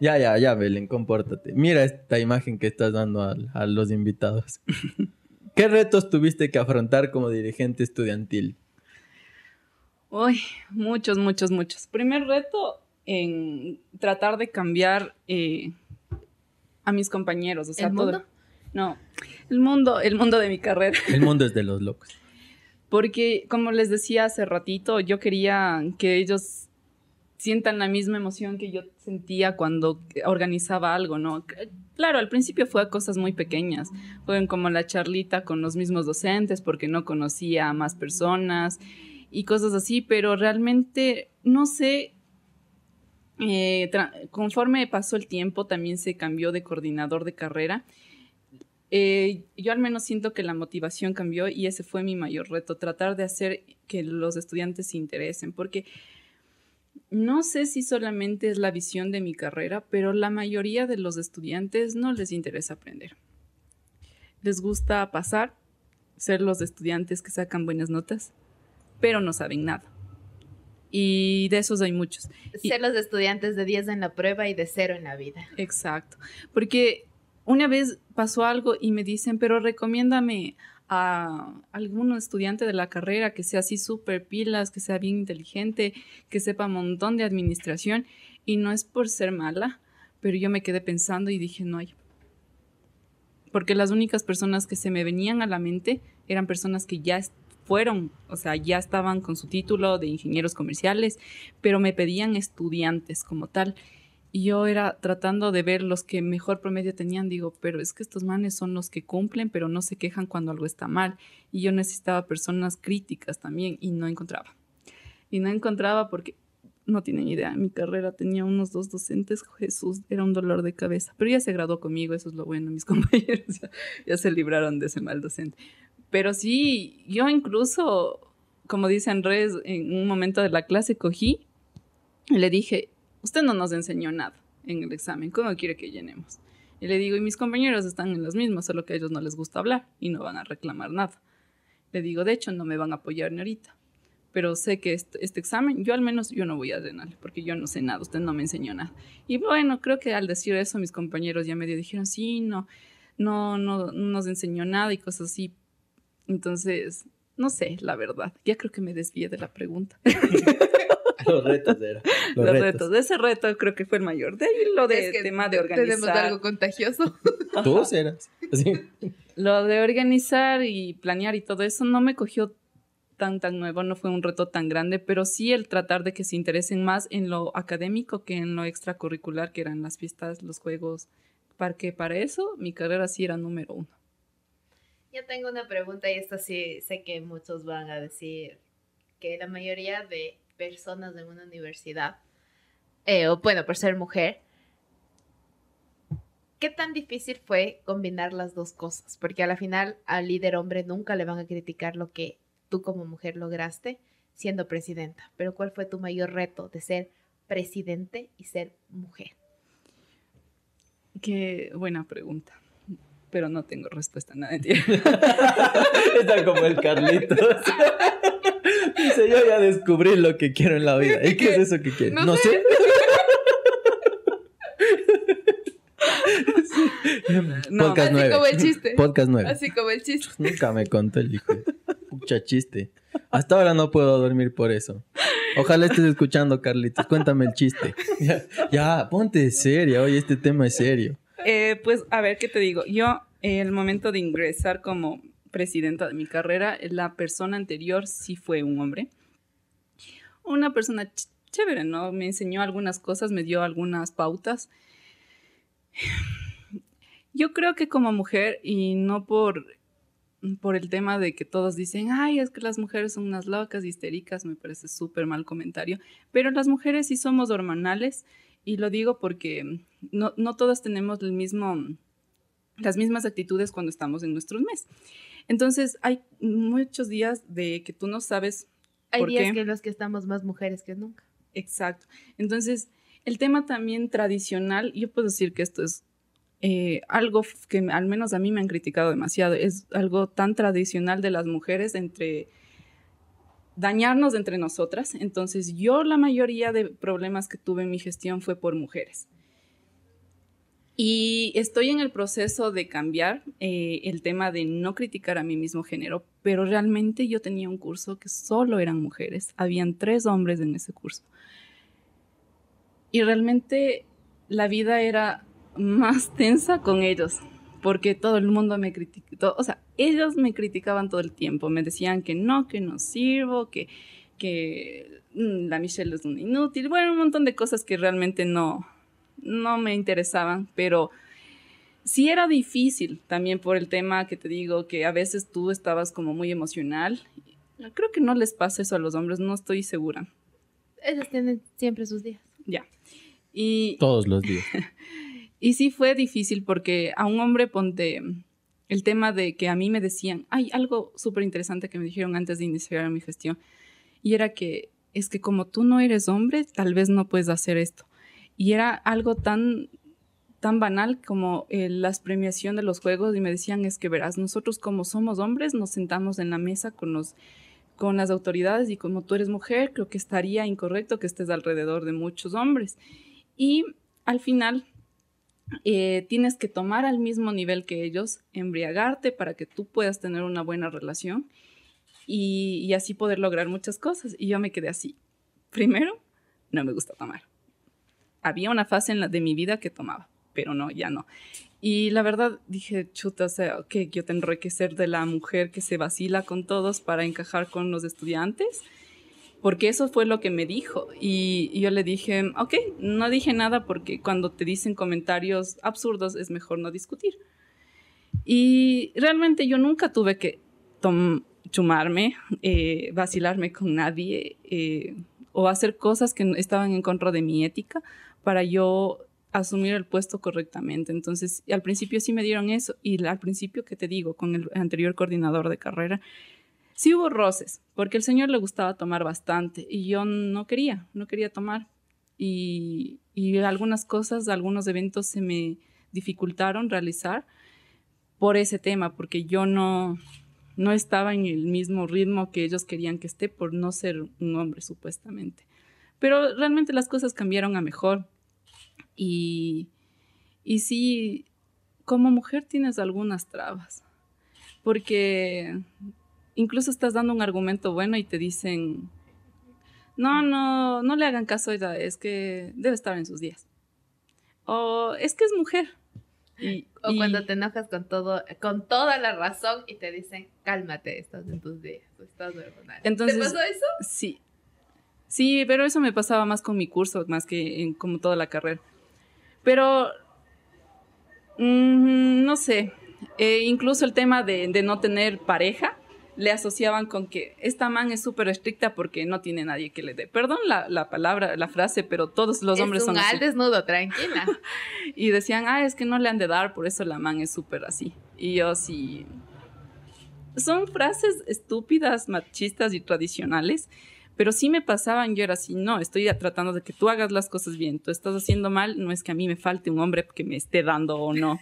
Ya, ya, ya, Belén, compórtate. Mira esta imagen que estás dando a, a los invitados. ¿Qué retos tuviste que afrontar como dirigente estudiantil? Uy, muchos, muchos, muchos. Primer reto en tratar de cambiar eh, a mis compañeros. O sea, ¿El todo- mundo? No, el mundo, el mundo de mi carrera. El mundo es de los locos. Porque, como les decía hace ratito, yo quería que ellos sientan la misma emoción que yo sentía cuando organizaba algo, ¿no? Claro, al principio fue a cosas muy pequeñas. Fueron como la charlita con los mismos docentes porque no conocía a más personas y cosas así, pero realmente no sé. Eh, conforme pasó el tiempo, también se cambió de coordinador de carrera eh, yo al menos siento que la motivación cambió y ese fue mi mayor reto, tratar de hacer que los estudiantes se interesen, porque no sé si solamente es la visión de mi carrera, pero la mayoría de los estudiantes no les interesa aprender. Les gusta pasar, ser los estudiantes que sacan buenas notas, pero no saben nada. Y de esos hay muchos. Y- Ser los estudiantes de 10 en la prueba y de 0 en la vida. Exacto. Porque una vez pasó algo y me dicen, pero recomiéndame a algún estudiante de la carrera que sea así súper pilas, que sea bien inteligente, que sepa un montón de administración. Y no es por ser mala, pero yo me quedé pensando y dije, no hay. Porque las únicas personas que se me venían a la mente eran personas que ya fueron, o sea, ya estaban con su título de ingenieros comerciales, pero me pedían estudiantes como tal. Y yo era tratando de ver los que mejor promedio tenían, digo, pero es que estos manes son los que cumplen, pero no se quejan cuando algo está mal. Y yo necesitaba personas críticas también y no encontraba. Y no encontraba porque no tienen idea. Mi carrera tenía unos dos docentes, Jesús, era un dolor de cabeza. Pero ya se graduó conmigo, eso es lo bueno. Mis compañeros ya, se libraron de ese mal docente. Pero sí, yo incluso, como dice Andrés, en un momento de la clase cogí y le dije, usted no nos enseñó nada en el examen, ¿cómo quiere que llenemos? Y le digo, y mis compañeros están en las mismas, solo que a ellos no les gusta hablar y no van a reclamar nada. Le digo, de hecho, no me van a apoyar ni ahorita, pero sé que este, este examen, yo al menos, yo no voy a llenarle, porque yo no sé nada, usted no me enseñó nada. Y bueno, creo que al decir eso, mis compañeros ya medio dijeron, sí, no, no, no, no nos enseñó nada y cosas así. Entonces, no sé, la verdad, ya creo que me desvié de la pregunta. Los retos era. Los, retos. De ese reto creo que fue el mayor. De ahí lo de Es que tema de Tenemos organizar. algo contagioso. Tú eras. Sí. Lo de organizar y planear y todo eso no me cogió tan tan nuevo, no fue un reto tan grande, pero sí el tratar de que se interesen más en lo académico que en lo extracurricular, que eran las fiestas, los juegos, porque para eso mi carrera sí era número uno. Yo tengo una pregunta y esto sí sé que muchos van a decir que la mayoría de personas en una universidad, eh, o bueno, por ser mujer, ¿qué tan difícil fue combinar las dos cosas? Porque a la final al líder hombre nunca le van a criticar lo que tú como mujer lograste siendo presidenta, pero ¿cuál fue tu mayor reto de ser presidente y ser mujer? Qué buena pregunta, pero no tengo respuesta, nada. Está como el Carlitos. Dice, yo ya descubrí lo que quiero en la vida. ¿Y qué es eso que quieres? No No, sé. sé. No, Podcast Así 9. como el chiste. Podcast 9. Así como el chiste. Nunca me contó el hijo. Pucha chiste. Hasta ahora no puedo dormir por eso. Ojalá estés escuchando, Carlitos. Cuéntame el chiste. Ya, ya, ponte seria. Oye, este tema es serio. Eh, pues, a ver, ¿qué te digo? Yo, eh, el momento de ingresar como presidenta de mi carrera, la persona anterior sí fue un hombre. Una persona ch- chévere, ¿no? Me enseñó algunas cosas, me dio algunas pautas. Yo creo que como mujer, y no por, por el tema de que todos dicen, ay, es que las mujeres son unas locas, histéricas, me parece súper mal comentario, pero las mujeres sí somos hormonales, y lo digo porque no, no todas tenemos el mismo, las mismas actitudes cuando estamos en nuestros mes. Entonces, hay muchos días de que tú no sabes Hay ¿Por días qué? que los que estamos más mujeres que nunca. Exacto. Entonces, el tema también tradicional, yo puedo decir que esto es eh, algo que al menos a mí me han criticado demasiado, es algo tan tradicional de las mujeres entre dañarnos entre nosotras. Entonces, yo la mayoría de problemas que tuve en mi gestión fue por mujeres. Y estoy en el proceso de cambiar eh, el tema de no criticar a mi mismo género, pero realmente yo tenía un curso que solo eran mujeres. Habían tres hombres en ese curso. Y realmente la vida era más tensa con ellos, porque todo el mundo me criticó. O sea, ellos me criticaban todo el tiempo. Me decían que no, que no sirvo, que, que mm, la Michelle es una inútil. Bueno, un montón de cosas que realmente no, no me interesaban, pero sí era difícil también por el tema que te digo, que a veces tú estabas como muy emocional. Creo que no les pasa eso a los hombres, no estoy segura. Ellos tienen siempre sus días. Ya. Y, Todos los días. y sí fue difícil porque a un hombre ponte el tema de que a mí me decían, hay algo súper interesante que me dijeron antes de iniciar mi gestión, y era que es que como tú no eres hombre, tal vez no puedes hacer esto. Y era algo tan, tan banal como eh, las premiación de los juegos y me decían, es que verás, nosotros como somos hombres nos sentamos en la mesa con los con las autoridades y como tú eres mujer, creo que estaría incorrecto que estés alrededor de muchos hombres. Y al final eh, tienes que tomar al mismo nivel que ellos, embriagarte para que tú puedas tener una buena relación y, así poder lograr muchas cosas. Y yo me quedé así. Primero, no me gusta tomar. Había una fase en la de mi vida que tomaba, pero no, ya no. Y la verdad dije, chuta, o sea, que yo tendré que ser de la mujer que se vacila con todos para encajar con los estudiantes, porque eso fue lo que me dijo. Y, yo le dije, ok, no dije nada porque cuando te dicen comentarios absurdos es mejor no discutir. Y realmente yo nunca tuve que chumarme, eh, vacilarme con nadie eh, o hacer cosas que estaban en contra de mi ética para yo asumir el puesto correctamente. Entonces, al principio sí me dieron eso y al principio que te digo, con el anterior coordinador de carrera, sí hubo roces, porque el señor le gustaba tomar bastante y yo no quería, no quería tomar. Y, y algunas cosas, algunos eventos se me dificultaron realizar por ese tema, porque yo no, no estaba en el mismo ritmo que ellos querían que esté por no ser un hombre supuestamente. Pero realmente las cosas cambiaron a mejor. Y, y sí, como mujer tienes algunas trabas, porque incluso estás dando un argumento bueno y te dicen, no, no, no le hagan caso ella, es que debe estar en sus días. O es que es mujer. Y, O y- cuando te enojas con todo, con toda la razón y te dicen, cálmate, estás en tus días, estás hormonal. Entonces- ¿Te pasó eso? Sí. Sí, pero eso me pasaba más con mi curso, más que en como toda la carrera. Pero, mm, no sé, eh, incluso el tema de, de no tener pareja, le asociaban con que esta man es súper estricta porque no tiene nadie que le dé. Perdón la, la palabra, la frase, pero todos los hombres es un son así. al desnudo, tranquila. Y decían, ah, es que no le han de dar, por eso la man es súper así. Y yo sí. Son frases estúpidas, machistas y tradicionales, pero sí me pasaban, yo era así, no, estoy tratando de que tú hagas las cosas bien, tú estás haciendo mal, no es que a mí me falte un hombre que me esté dando o no,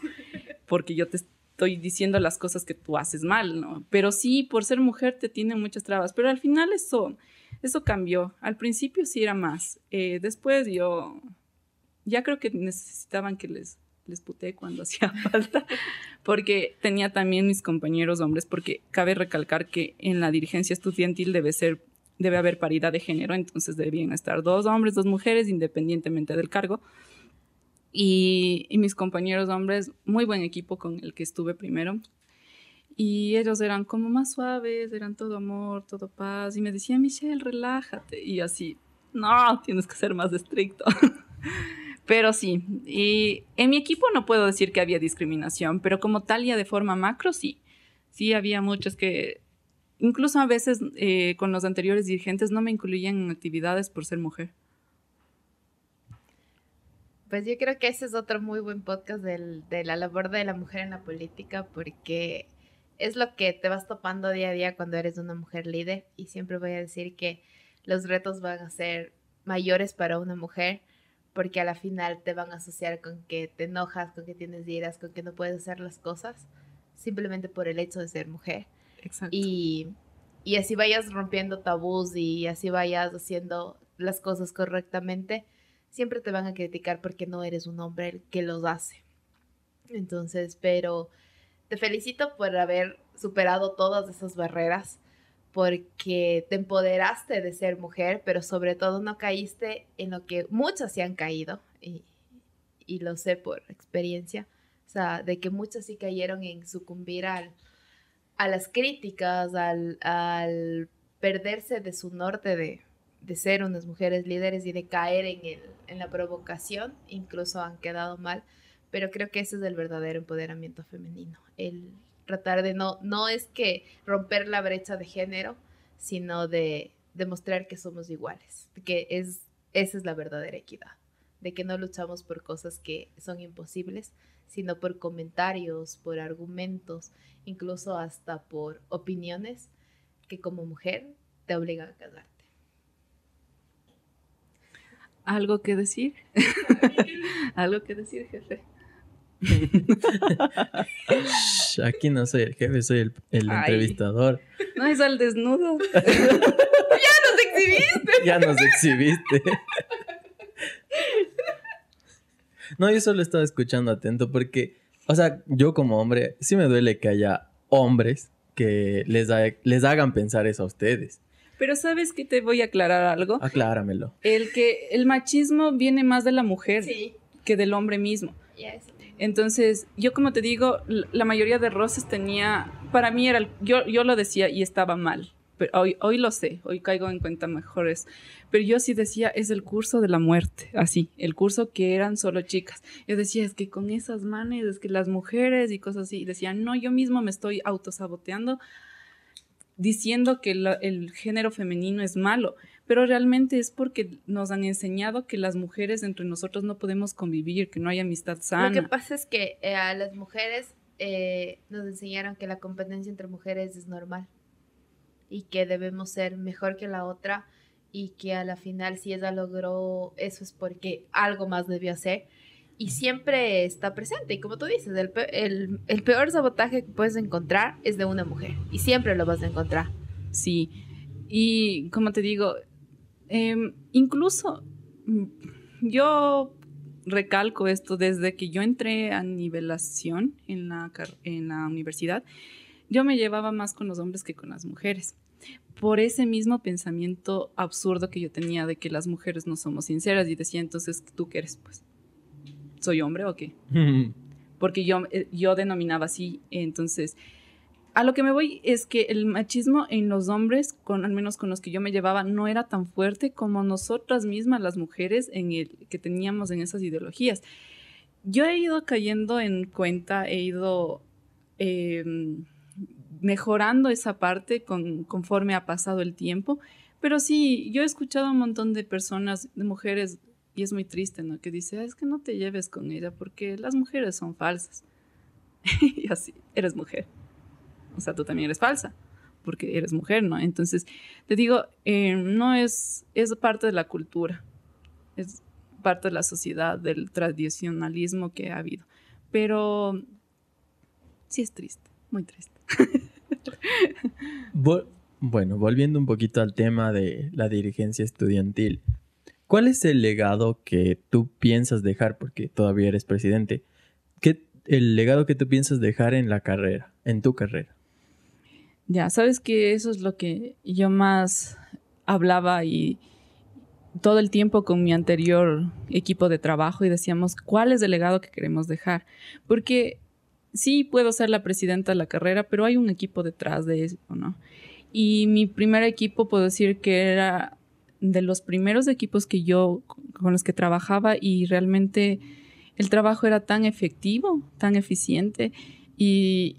porque yo te estoy diciendo las cosas que tú haces mal, ¿no? Pero sí, por ser mujer te tienen muchas trabas, pero al final eso, eso cambió. Al principio sí era más. Eh, después yo ya creo que necesitaban que les, les puté cuando hacía falta, porque tenía también mis compañeros hombres, porque cabe recalcar que en la dirigencia estudiantil debe ser debe haber paridad de género, entonces debían estar dos hombres, dos mujeres, independientemente del cargo. Y, y, mis compañeros hombres, muy buen equipo con el que estuve primero. Y ellos eran como más suaves, eran todo amor, todo paz. Y me decían, Michelle, relájate. Y así, no, tienes que ser más estricto. pero sí, y en mi equipo no puedo decir que había discriminación, pero como tal ya de forma macro, sí. Sí, había muchos que, incluso a veces eh, con los anteriores dirigentes, no me incluían en actividades por ser mujer. Pues yo creo que ese es otro muy buen podcast del, de la labor de la mujer en la política, porque es lo que te vas topando día a día cuando eres una mujer líder y siempre voy a decir que los retos van a ser mayores para una mujer porque a la final te van a asociar con que te enojas, con que tienes iras, con que no puedes hacer las cosas simplemente por el hecho de ser mujer. Exacto. Y, y así vayas rompiendo tabús y así vayas haciendo las cosas correctamente, siempre te van a criticar porque no eres un hombre el que los hace. Entonces, pero te felicito por haber superado todas esas barreras, porque te empoderaste de ser mujer, pero sobre todo no caíste en lo que muchas se han caído, y, lo sé por experiencia, o sea, de que muchas sí cayeron en sucumbir al, a las críticas, al, al perderse de su norte de, de, ser unas mujeres líderes y de caer en, el, en la provocación, incluso han quedado mal pero creo que ese es el verdadero empoderamiento femenino, el tratar de no, no es que romper la brecha de género, sino de demostrar que somos iguales, que es, esa es la verdadera equidad, de que no luchamos por cosas que son imposibles, sino por comentarios, por argumentos, incluso hasta por opiniones que como mujer te obligan a casarte. ¿Algo que decir? ¿Algo que decir, jefe? Aquí no soy el jefe, soy el, el entrevistador. No es al desnudo. ya nos exhibiste. ya nos exhibiste. no, yo solo estaba escuchando atento porque, o sea, yo como hombre, sí me duele que haya hombres que les, les hagan pensar eso a ustedes. Pero sabes que te voy a aclarar algo. Acláramelo. El que el machismo viene más de la mujer que del hombre mismo. Yes. Entonces, yo como te digo, la mayoría de roces tenía, para mí era, yo, yo lo decía y estaba mal. Pero hoy, hoy lo sé, hoy caigo en cuenta mejores. Pero yo sí decía, es el curso de la muerte, así, el curso que eran solo chicas. Yo decía, es que con esas manes, es que las mujeres y cosas así. Y decía, no, yo mismo me estoy autosaboteando diciendo que el género femenino es malo pero realmente es porque nos han enseñado que las mujeres entre nosotros no podemos convivir, que no hay amistad sana. Lo que pasa es que eh, a las mujeres eh, nos enseñaron que la competencia entre mujeres es normal y que debemos ser mejor que la otra y que a la final si ella logró eso es porque algo más debió hacer y siempre está presente. Y como tú dices, el, el, el peor sabotaje que puedes encontrar es de una mujer y siempre lo vas a encontrar. Sí, y como te digo, eh, incluso mm, yo recalco esto desde que yo entré a nivelación en la, en la universidad, yo me llevaba más con los hombres que con las mujeres. Por ese mismo pensamiento absurdo que yo tenía de que las mujeres no somos sinceras y decía, entonces, ¿tú qué eres? Pues, ¿soy hombre o qué? Porque yo, eh, yo denominaba así, entonces, a lo que me voy es que el machismo en los hombres, con, al menos con los que yo me llevaba, no era tan fuerte como nosotras mismas, las mujeres, en el, que teníamos en esas ideologías. Yo he ido cayendo en cuenta, he ido eh, mejorando esa parte con, conforme ha pasado el tiempo, pero sí, yo he escuchado a un montón de personas, de mujeres, y es muy triste, ¿no? Que dice, es que no te lleves con ella porque las mujeres son falsas. y así, eres mujer o sea, tú también eres falsa, porque eres mujer, ¿no? Entonces, te digo, eh, no es, es parte de la cultura, es parte de la sociedad, del tradicionalismo que ha habido, pero sí es triste, muy triste. Bueno, volviendo un poquito al tema de la dirigencia estudiantil, ¿cuál es el legado que tú piensas dejar, porque todavía eres presidente? ¿Qué el legado que tú piensas dejar en la carrera, en tu carrera? Ya, sabes que eso es lo que yo más hablaba y todo el tiempo con mi anterior equipo de trabajo y decíamos, ¿cuál es el legado que queremos dejar? Porque sí puedo ser la presidenta de la carrera, pero hay un equipo detrás de eso, ¿no? Y mi primer equipo puedo decir que era de los primeros equipos que yo con los que trabajaba y realmente el trabajo era tan efectivo, tan eficiente y,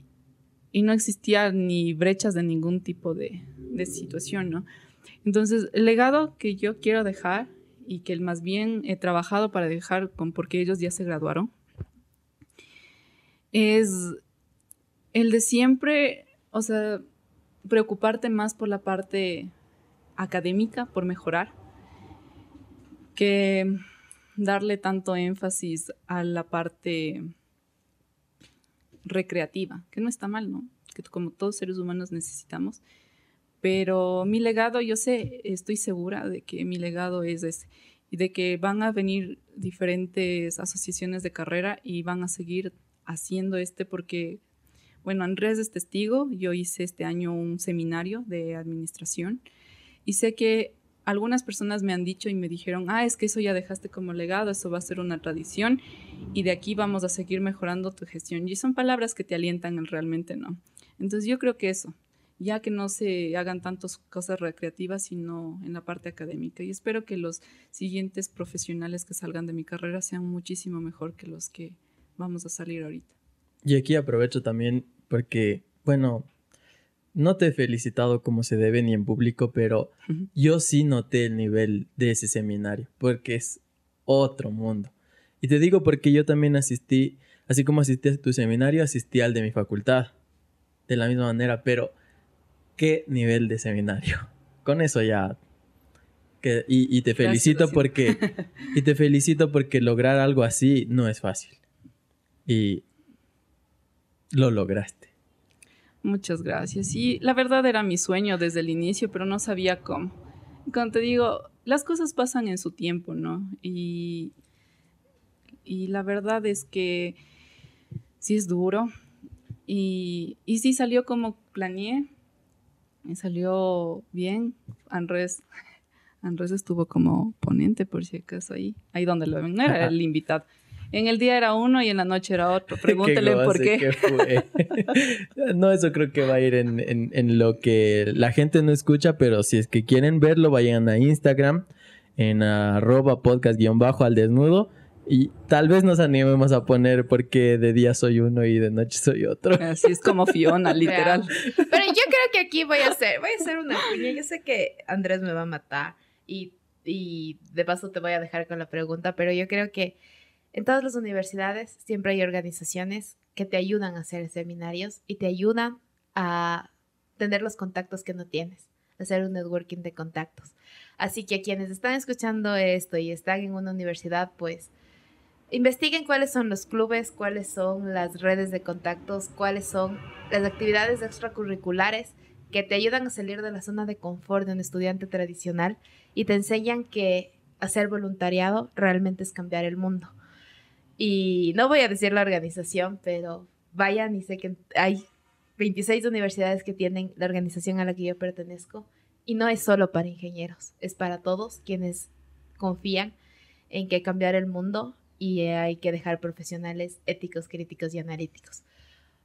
no existía ni brechas de ningún tipo de, de situación, ¿no? Entonces, el legado que yo quiero dejar y que más bien he trabajado para dejar con porque ellos ya se graduaron es el de siempre, o sea, preocuparte más por la parte académica, por mejorar, que darle tanto énfasis a la parte recreativa, que no está mal, ¿no? Que como todos seres humanos necesitamos. Pero mi legado, yo sé, estoy segura de que mi legado es ese y de que van a venir diferentes asociaciones de carrera y van a seguir haciendo este porque, bueno, Andrés es testigo, yo hice este año un seminario de administración y sé que algunas personas me han dicho y me dijeron, ah, es que eso ya dejaste como legado, eso va a ser una tradición y de aquí vamos a seguir mejorando tu gestión. Y son palabras que te alientan realmente, ¿no? Entonces yo creo que eso, ya que no se hagan tantas cosas recreativas, sino en la parte académica. Y espero que los siguientes profesionales que salgan de mi carrera sean muchísimo mejor que los que vamos a salir ahorita. Y aquí aprovecho también porque, bueno, no te he felicitado como se debe ni en público, pero yo sí noté el nivel de ese seminario, porque es otro mundo. Y te digo porque yo también asistí, así como asistí a tu seminario, asistí al de mi facultad, de la misma manera, pero ¿qué nivel de seminario? Con eso ya... Que, y, y te felicito porque... y te felicito porque lograr algo así no es fácil. Y lo lograste. Muchas gracias. Y la verdad era mi sueño desde el inicio, pero no sabía cómo. Cuando te digo, las cosas pasan en su tiempo, ¿no? Y, y la verdad es que sí es duro. Y, y sí salió como planeé. Me salió bien. Andrés, Andrés estuvo como ponente, por si acaso, ahí. Ahí donde lo ven. No era el invitado. En el día era uno y en la noche era otro. Pregúntele por qué. no, eso creo que va a ir en, lo que la gente no escucha, pero si es que quieren verlo, vayan a Instagram en arroba podcast-bajo al desnudo. Y tal vez nos animemos a poner porque de día soy uno y de noche soy otro. Así es como Fiona, literal. Pero yo creo que aquí voy a hacer, voy a hacer una piña. Yo sé que Andrés me va a matar y, y de paso te voy a dejar con la pregunta, pero yo creo que en todas las universidades siempre hay organizaciones que te ayudan a hacer seminarios y te ayudan a tener los contactos que no tienes, hacer un networking de contactos. Así que a quienes están escuchando esto y están en una universidad, pues investiguen cuáles son los clubes, cuáles son las redes de contactos, cuáles son las actividades extracurriculares que te ayudan a salir de la zona de confort de un estudiante tradicional y te enseñan que hacer voluntariado realmente es cambiar el mundo. Y no voy a decir la organización, pero vayan y sé que hay 26 universidades que tienen la organización a la que yo pertenezco. Y no es solo para ingenieros, es para todos quienes confían en que cambiar el mundo y hay que dejar profesionales éticos, críticos y analíticos.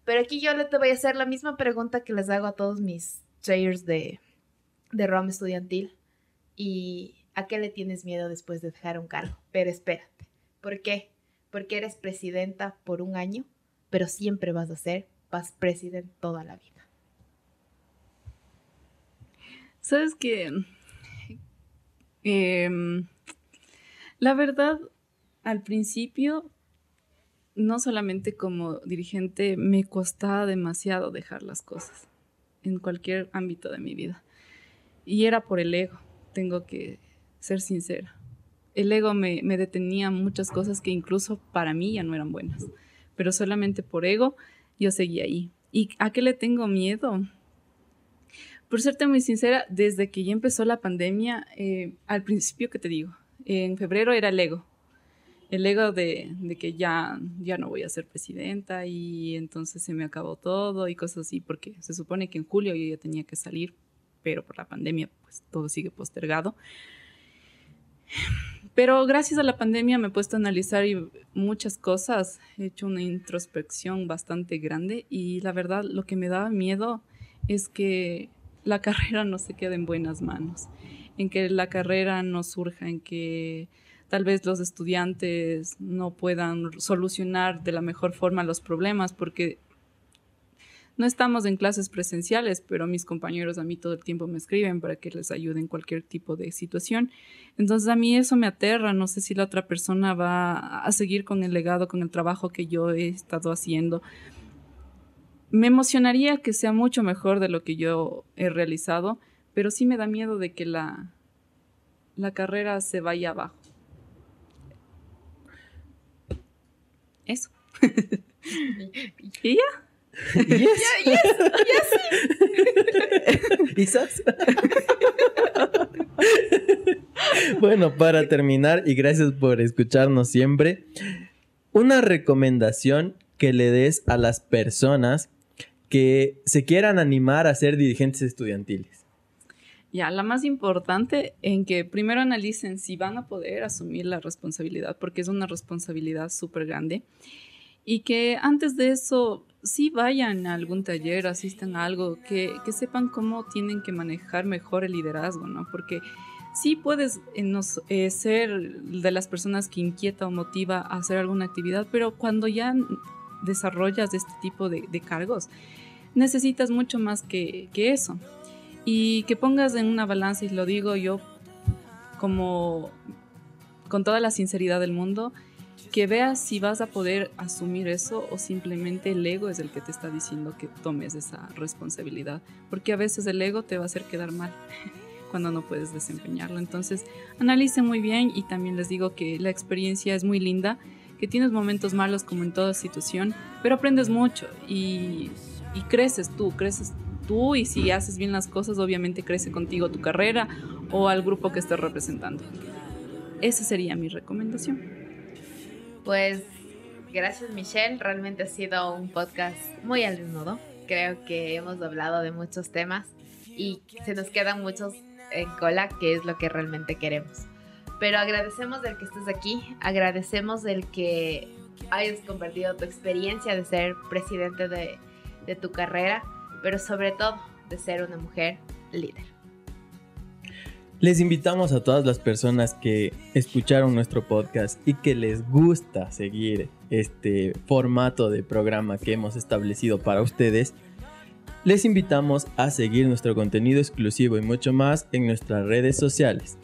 Pero aquí yo te voy a hacer la misma pregunta que les hago a todos mis traders de, de ROM estudiantil. ¿Y a qué le tienes miedo después de dejar un cargo? Pero espérate, ¿por qué? Porque eres presidenta por un año, pero siempre vas a ser vas presidente toda la vida. Sabes que em, la verdad, al principio, no solamente como dirigente, me costaba demasiado dejar las cosas en cualquier ámbito de mi vida. Y era por el ego, tengo que ser sincera el ego me, detenía muchas cosas que incluso para mí ya no eran buenas. Pero solamente por ego yo seguía ahí. ¿Y a qué le tengo miedo? Por serte muy sincera, desde que ya empezó la pandemia, eh, al principio que te digo, en febrero era el ego. El ego de, que ya, ya no voy a ser presidenta y entonces se me acabó todo y cosas así, porque se supone que en julio yo ya tenía que salir, pero por la pandemia pues todo sigue postergado. Pero gracias a la pandemia me he puesto a analizar muchas cosas, he hecho una introspección bastante grande y la verdad lo que me daba miedo es que la carrera no se quede en buenas manos, en que la carrera no surja, en que tal vez los estudiantes no puedan solucionar de la mejor forma los problemas, porque no estamos en clases presenciales, pero mis compañeros a mí todo el tiempo me escriben para que les ayude en cualquier tipo de situación. Entonces a mí eso me aterra, no sé si la otra persona va a seguir con el legado, con el trabajo que yo he estado haciendo. Me emocionaría que sea mucho mejor de lo que yo he realizado, pero sí me da miedo de que la, la carrera se vaya abajo. Eso. ¿Y ya? Yes. Ya, yes, ¿Quizás? bueno, para terminar, y gracias por escucharnos siempre, una recomendación que le des a las personas que se quieran animar a ser dirigentes estudiantiles. Ya, la más importante en que primero analicen si van a poder asumir la responsabilidad, porque es una responsabilidad súper grande, y que antes de eso sí vayan a algún taller, asistan a algo, que, que sepan cómo tienen que manejar mejor el liderazgo, ¿no? Porque sí puedes eh, eh, ser de las personas que inquieta o motiva a hacer alguna actividad, pero cuando ya desarrollas este tipo de, de cargos, necesitas mucho más que, que eso y que pongas en una balanza, y lo digo yo como con toda la sinceridad del mundo, que veas si vas a poder asumir eso o simplemente el ego es el que te está diciendo que tomes esa responsabilidad, porque a veces el ego te va a hacer quedar mal cuando no puedes desempeñarlo. Entonces, analicen muy bien y también les digo que la experiencia es muy linda, que tienes momentos malos como en toda situación, pero aprendes mucho y, y creces tú, creces tú y si haces bien las cosas, obviamente crece contigo tu carrera o al grupo que estés representando. Esa sería mi recomendación. Pues gracias Michelle, realmente ha sido un podcast muy al desnudo. Creo que hemos hablado de muchos temas y se nos quedan muchos en cola, que es lo que realmente queremos. Pero agradecemos el que estés aquí, agradecemos el que hayas compartido tu experiencia de ser presidente de, de tu carrera pero sobre todo de ser una mujer líder. Les invitamos a todas las personas que escucharon nuestro podcast y que les gusta seguir este formato de programa que hemos establecido para ustedes. Les invitamos a seguir nuestro contenido exclusivo y mucho más en nuestras redes sociales.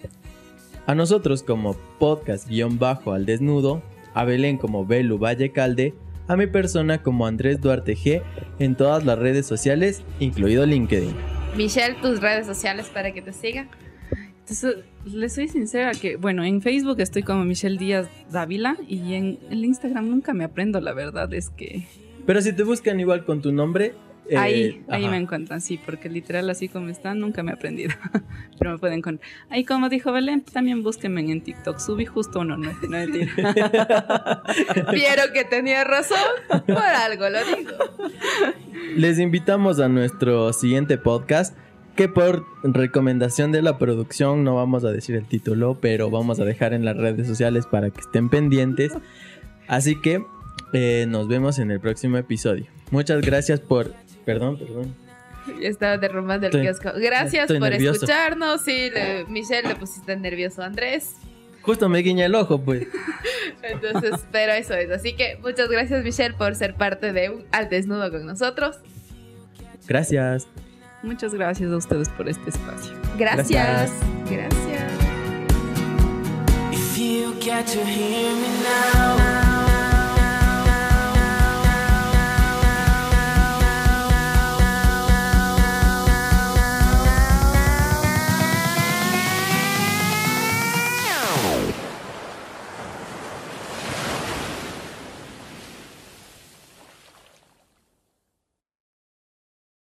A nosotros como podcast-bajo al desnudo, a Belén como Belu Valle Calde a mi persona como Andrés Duarte G en todas las redes sociales, incluido LinkedIn. Michelle, tus redes sociales para que te sigan. Entonces, le soy sincera que, bueno, en Facebook estoy como Michelle Díaz Dávila y en el Instagram nunca me aprendo, la verdad es que... Pero si te buscan igual con tu nombre, eh, ahí, ahí me encuentran, sí, porque literal así como están, nunca me he aprendido. Pero me pueden encontrar. Ahí como dijo Belén, también búsquenme en TikTok. Subí justo uno, no, no Vieron que tenía razón, por algo lo digo. Les invitamos a nuestro siguiente podcast. Que por recomendación de la producción no vamos a decir el título, pero vamos a dejar en las redes sociales para que estén pendientes. Así que eh, nos vemos en el próximo episodio. Muchas gracias por Perdón, perdón. Estaba derrumbando el kiosco. Gracias por escucharnos. Sí, Michelle le pusiste nervioso a Andrés. Justo me guiña el ojo, pues. Entonces, pero eso es. Así que muchas gracias, Michelle, por ser parte de Al Desnudo con nosotros. Gracias. Muchas gracias a ustedes por este espacio. Gracias. Gracias. gracias.